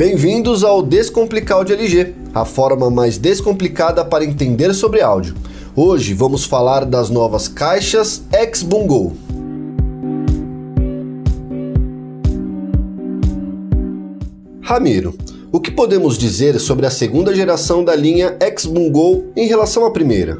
Bem-vindos ao Descomplicar de LG, a forma mais descomplicada para entender sobre áudio. Hoje vamos falar das novas caixas X-Boom Go. Ramiro, o que podemos dizer sobre a segunda geração da linha X-Boom Go em relação à primeira?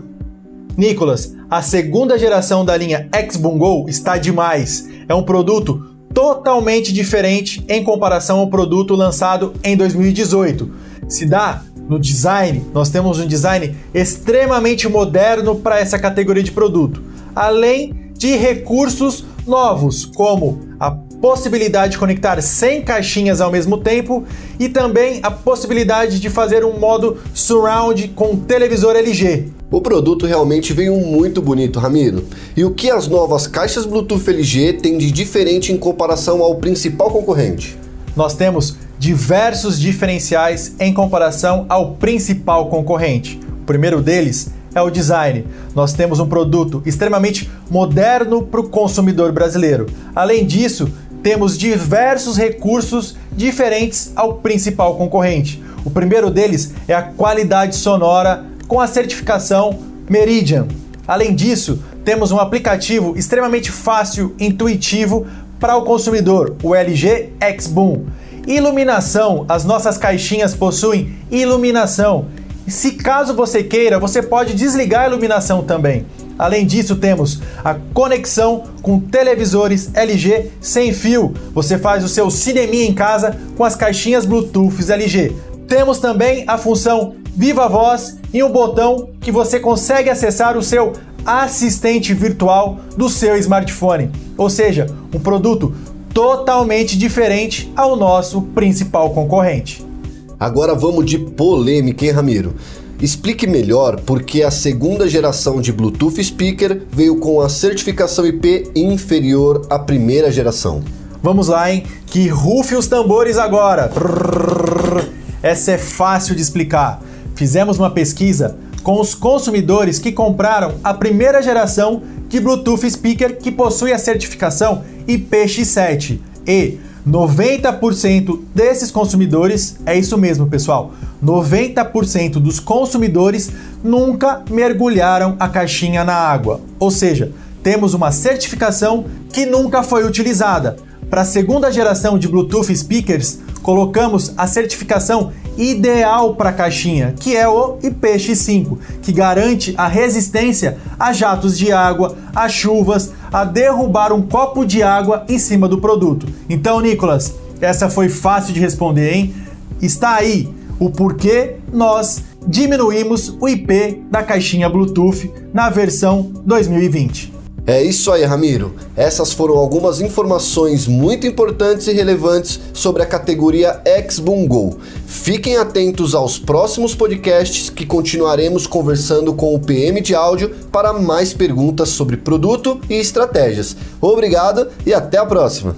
Nicolas, a segunda geração da linha X-Boom Go está demais. É um produto totalmente diferente em comparação ao produto lançado em 2018. Se dá no design, nós temos um design extremamente moderno para essa categoria de produto, além de recursos novos, como a possibilidade de conectar 100 caixinhas ao mesmo tempo e também a possibilidade de fazer um modo surround com televisor LG. O produto realmente veio muito bonito, Ramiro. E o que as novas caixas Bluetooth LG têm de diferente em comparação ao principal concorrente? Nós temos diversos diferenciais em comparação ao principal concorrente. O primeiro deles é o design. Nós temos um produto extremamente moderno para o consumidor brasileiro. Além disso, temos diversos recursos diferentes ao principal concorrente. O primeiro deles é a qualidade sonora com a certificação Meridian. Além disso, temos um aplicativo extremamente fácil, intuitivo para o consumidor, o LG X-Boom. Iluminação, as nossas caixinhas possuem iluminação. Se caso você queira, você pode desligar a iluminação também. Além disso, temos a conexão com televisores LG sem fio. Você faz o seu cineminha em casa com as caixinhas Bluetooth LG. Temos também a função Viva Voz e um botão que você consegue acessar o seu assistente virtual do seu smartphone. Ou seja, um produto totalmente diferente ao nosso principal concorrente. Agora vamos de polêmica, hein, Ramiro? Explique melhor por que a segunda geração de Bluetooth Speaker veio com a certificação IP inferior à primeira geração. Vamos lá, hein? Que rufe os tambores agora! Essa é fácil de explicar. Fizemos uma pesquisa com os consumidores que compraram a primeira geração de Bluetooth Speaker que possui a certificação IPX7 e 90% desses consumidores, é isso mesmo, pessoal. 90% dos consumidores nunca mergulharam a caixinha na água. Ou seja, temos uma certificação que nunca foi utilizada. Para a segunda geração de Bluetooth speakers, colocamos a certificação ideal para a caixinha, que é o IPX5, que garante a resistência a jatos de água, a chuvas, a derrubar um copo de água em cima do produto. Então, Nicolas, essa foi fácil de responder, hein? Está aí o porquê nós diminuímos o IP da caixinha Bluetooth na versão 2020. É isso aí, Ramiro. Essas foram algumas informações muito importantes e relevantes sobre a categoria X-Boom Go. Fiquem atentos aos próximos podcasts que continuaremos conversando com o PM de áudio para mais perguntas sobre produto e estratégias. Obrigado e até a próxima!